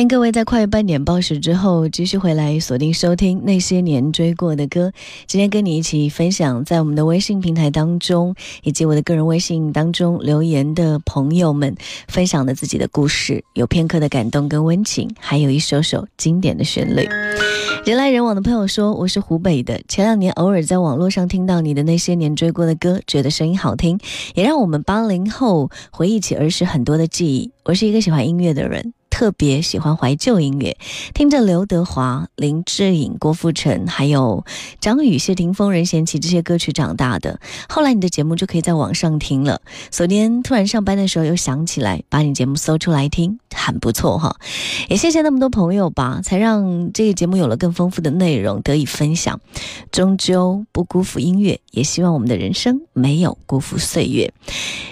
欢迎各位在跨越半点报时之后继续回来锁定收听那些年追过的歌。今天跟你一起分享在我们的微信平台当中以及我的个人微信当中留言的朋友们分享的自己的故事，有片刻的感动跟温情，还有一首首经典的旋律。人来人往的朋友说我是湖北的，前两年偶尔在网络上听到你的那些年追过的歌，觉得声音好听，也让我们八零后回忆起儿时很多的记忆。我是一个喜欢音乐的人。特别喜欢怀旧音乐，听着刘德华、林志颖、郭富城，还有张宇、谢霆锋、任贤齐这些歌曲长大的。后来你的节目就可以在网上听了。昨天突然上班的时候又想起来，把你节目搜出来听，很不错哈。也谢谢那么多朋友吧，才让这个节目有了更丰富的内容得以分享。终究不辜负音乐，也希望我们的人生没有辜负岁月。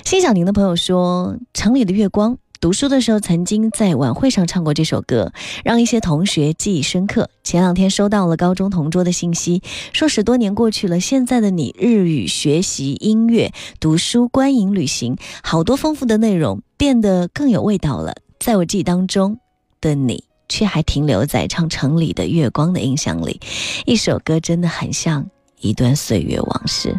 欣赏您的朋友说：“城里的月光。”读书的时候，曾经在晚会上唱过这首歌，让一些同学记忆深刻。前两天收到了高中同桌的信息，说十多年过去了，现在的你日语学习、音乐、读书、观影、旅行，好多丰富的内容变得更有味道了。在我记忆当中的你，却还停留在唱城里的月光的印象里。一首歌真的很像一段岁月往事。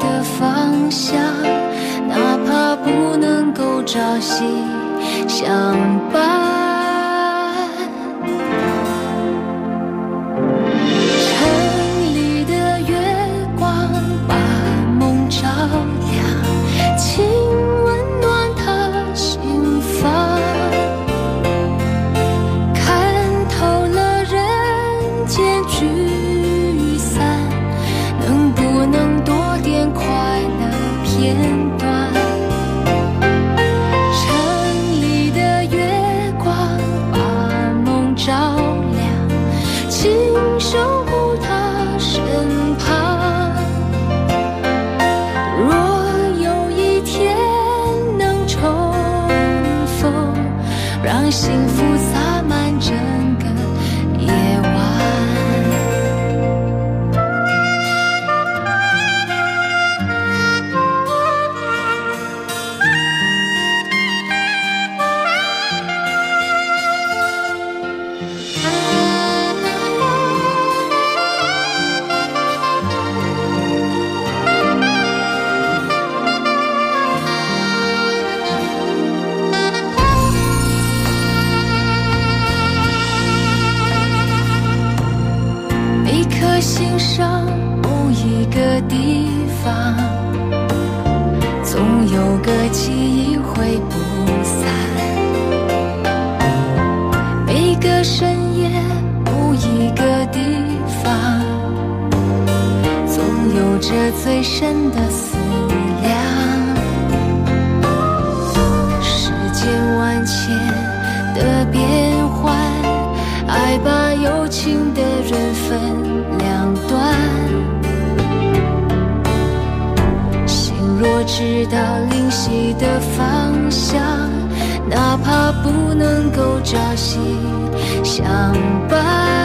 的方向，哪怕不能够朝夕相伴。上某一个地方，总有个记忆会不散。每个深夜某一个地方，总有着最深的。思。到灵犀的方向，哪怕不能够朝夕相伴。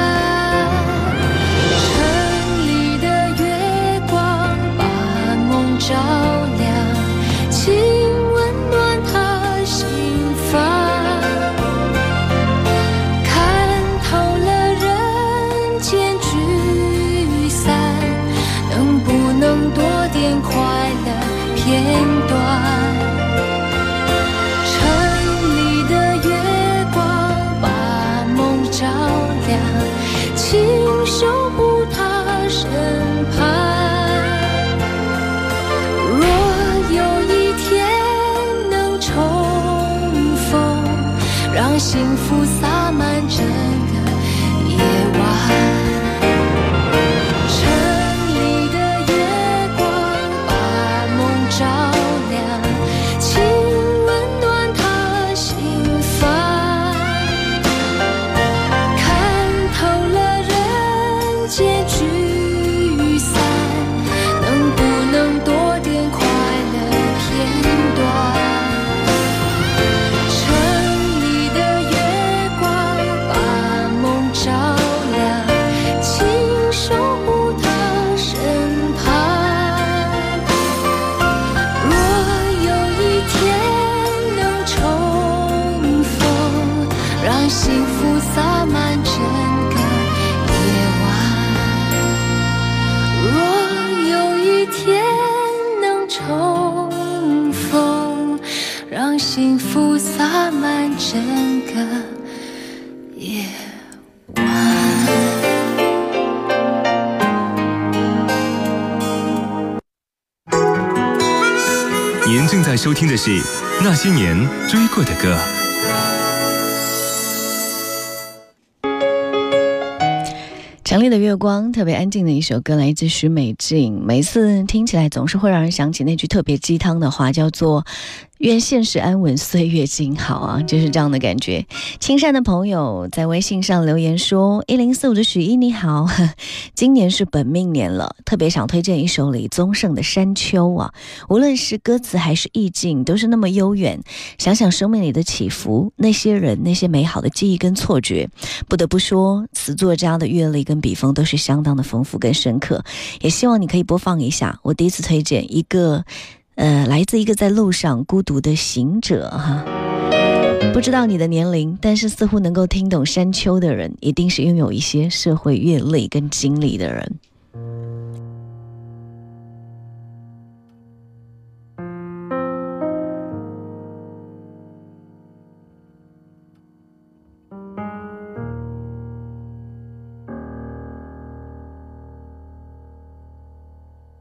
洒满整个夜。您正在收听的是那些年追过的歌。强烈的月光，特别安静的一首歌，来自许美静。每次听起来，总是会让人想起那句特别鸡汤的话，叫做。愿现实安稳，岁月静好啊，就是这样的感觉。青山的朋友在微信上留言说：“一零四五的许一你好，今年是本命年了，特别想推荐一首李宗盛的《山丘》啊，无论是歌词还是意境，都是那么悠远。想想生命里的起伏，那些人，那些美好的记忆跟错觉，不得不说，词作家的阅历跟笔锋都是相当的丰富跟深刻。也希望你可以播放一下。我第一次推荐一个。”呃，来自一个在路上孤独的行者哈，不知道你的年龄，但是似乎能够听懂山丘的人，一定是拥有一些社会阅历跟经历的人。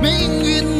命运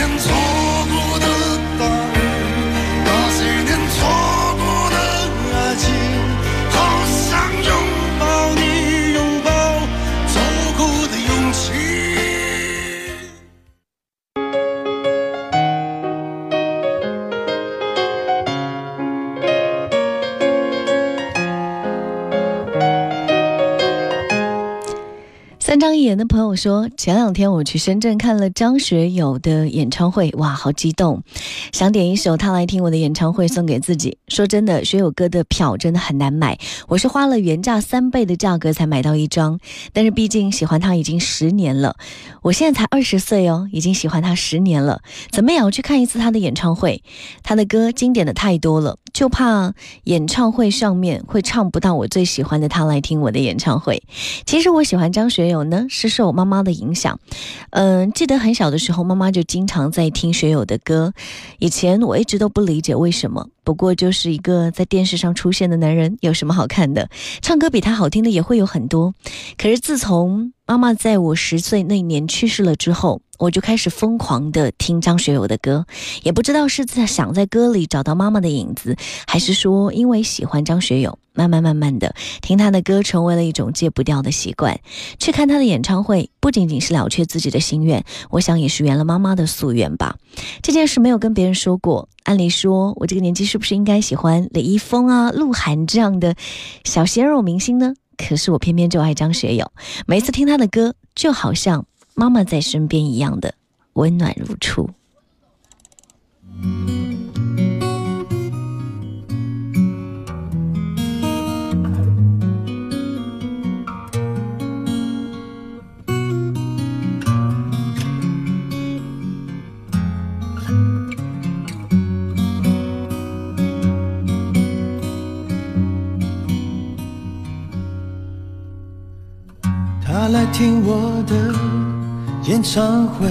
我说，前两天我去深圳看了张学友的演唱会，哇，好激动，想点一首他来听我的演唱会送给自己。说真的，学友哥的票真的很难买，我是花了原价三倍的价格才买到一张。但是毕竟喜欢他已经十年了，我现在才二十岁哦，已经喜欢他十年了，怎么也要去看一次他的演唱会。他的歌经典的太多了，就怕演唱会上面会唱不到我最喜欢的他来听我的演唱会。其实我喜欢张学友。呢是受妈妈妈的影响，嗯，记得很小的时候，妈妈就经常在听学友的歌。以前我一直都不理解为什么，不过就是一个在电视上出现的男人，有什么好看的？唱歌比他好听的也会有很多。可是自从妈妈在我十岁那年去世了之后，我就开始疯狂的听张学友的歌，也不知道是在想在歌里找到妈妈的影子，还是说因为喜欢张学友，慢慢慢慢的听他的歌成为了一种戒不掉的习惯。去看他的演唱会，不仅仅是了却自己的心愿，我想也是圆了妈妈的夙愿吧。这件事没有跟别人说过，按理说我这个年纪是不是应该喜欢李易峰啊、鹿晗这样的小鲜肉明星呢？可是我偏偏就爱张学友，每次听他的歌，就好像。妈妈在身边一样的温暖如初。他来听我的。演唱会，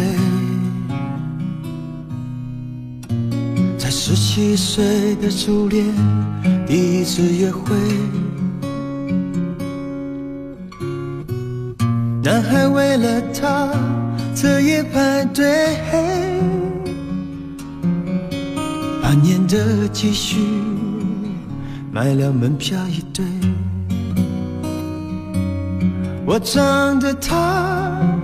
在十七岁的初恋第一次约会，男孩为了她彻夜排队，半年的积蓄买了门票一对，我唱的他。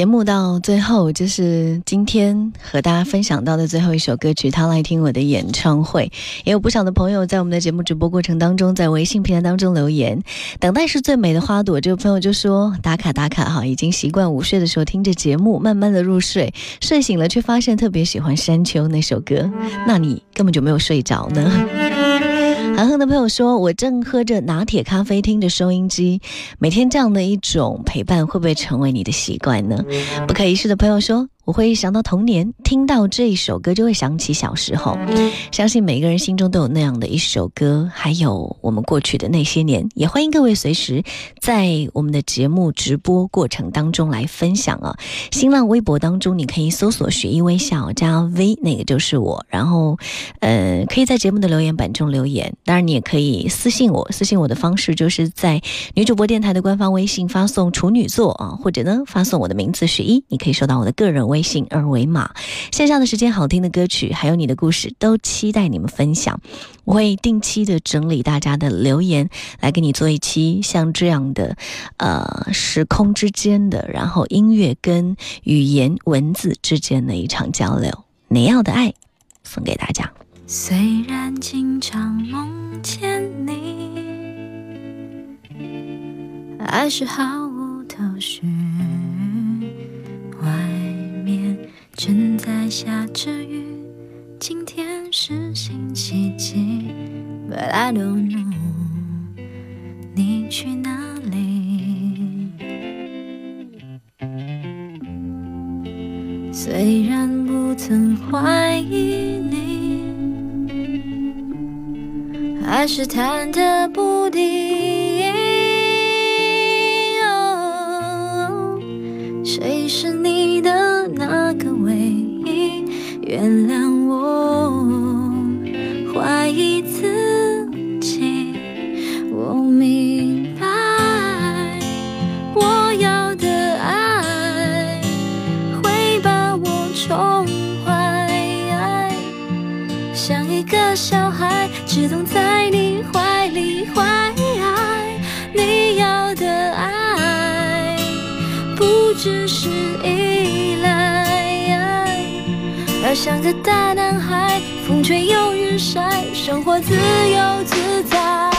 节目到最后就是今天和大家分享到的最后一首歌曲，他来听我的演唱会。也有不少的朋友在我们的节目直播过程当中，在微信平台当中留言。等待是最美的花朵，这位朋友就说打卡打卡哈，已经习惯午睡的时候听着节目，慢慢的入睡，睡醒了却发现特别喜欢山丘那首歌，那你根本就没有睡着呢。韩恒的朋友说：“我正喝着拿铁咖啡，听着收音机，每天这样的一种陪伴，会不会成为你的习惯呢？”不可一世的朋友说。我会想到童年，听到这一首歌就会想起小时候。相信每个人心中都有那样的一首歌，还有我们过去的那些年。也欢迎各位随时在我们的节目直播过程当中来分享啊。新浪微博当中你可以搜索“雪一微笑”加 V，那个就是我。然后，呃，可以在节目的留言板中留言。当然，你也可以私信我，私信我的方式就是在女主播电台的官方微信发送“处女座”啊，或者呢发送我的名字“雪一”，你可以收到我的个人微。微信二维码，线上的时间好听的歌曲，还有你的故事，都期待你们分享。我会定期的整理大家的留言，来给你做一期像这样的，呃，时空之间的，然后音乐跟语言文字之间的一场交流。你要的爱，送给大家。虽然经常梦见你，还是毫无头绪。正在下着雨，今天是星期几？But I don't know，你去哪里？虽然不曾怀疑你，还是忐忑不定。谁是你的那个唯一？原谅我要像个大男孩，风吹又日晒，生活自由自在。